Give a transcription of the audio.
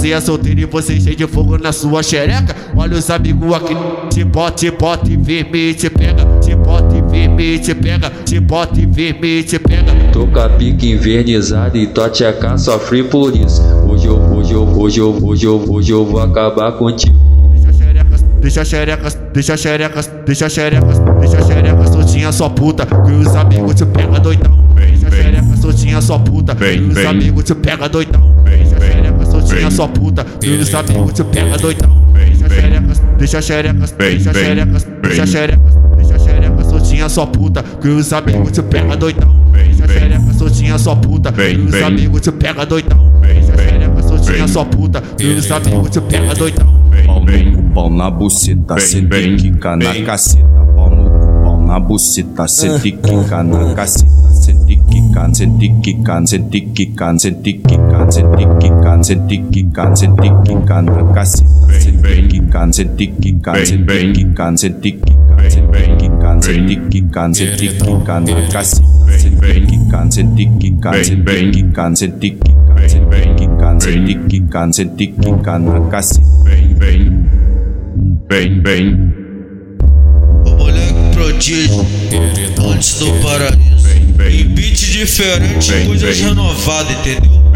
Você é solteiro e você cheio de fogo na sua xereca. Olha os amigos aqui, te bota, te bota e firme, te pega. Te bota e firme, te pega. Te bota e firme, te pega. Tô com a pique invernizada e tua tcheca sofre por isso. Hoje eu, hoje eu, hoje eu, hoje eu, hoje eu vou acabar contigo. Deixa xerecas, deixa xerecas, deixa xerecas, deixa xerecas, soltinha sua puta, que os amigos te pega doidão. Deixa xerecas, soltinha sua puta, que os amigos te pega doidão. Soltinha sua puta, que os amigos te pega doidão. Deixa xerecas, deixa xerecas, deixa xerecas, deixa xerecas, deixa xerecas, soltinha sua puta, que os amigos te pega doidão. Deixa xerecas, soltinha sua puta, que os amigos te pega doidão. Deixa xerecas, soltinha sua puta, que os amigos te pega doidão. Pau no cu, pau na buceta, cê tem que na caceta. Pau no cu, pau na buceta, cê tem que na caceta. Cê tem que cê tem que cê tem que cê tem que cê tem que que quicar, cê tem que quicar, cê tem que quicar, cê tem que quicar, cê tem que quicar na caceta. Cê tem que quicar, cê tem que quicar, cê tem que quicar, cê tem que quicar, cê tem que quicar, cê tem que quicar, cê tem que quicar na caceta. Vem, vem, vem, vem. O moleque prodígio, antes do paraíso. E beat diferente, coisas renovadas, entendeu?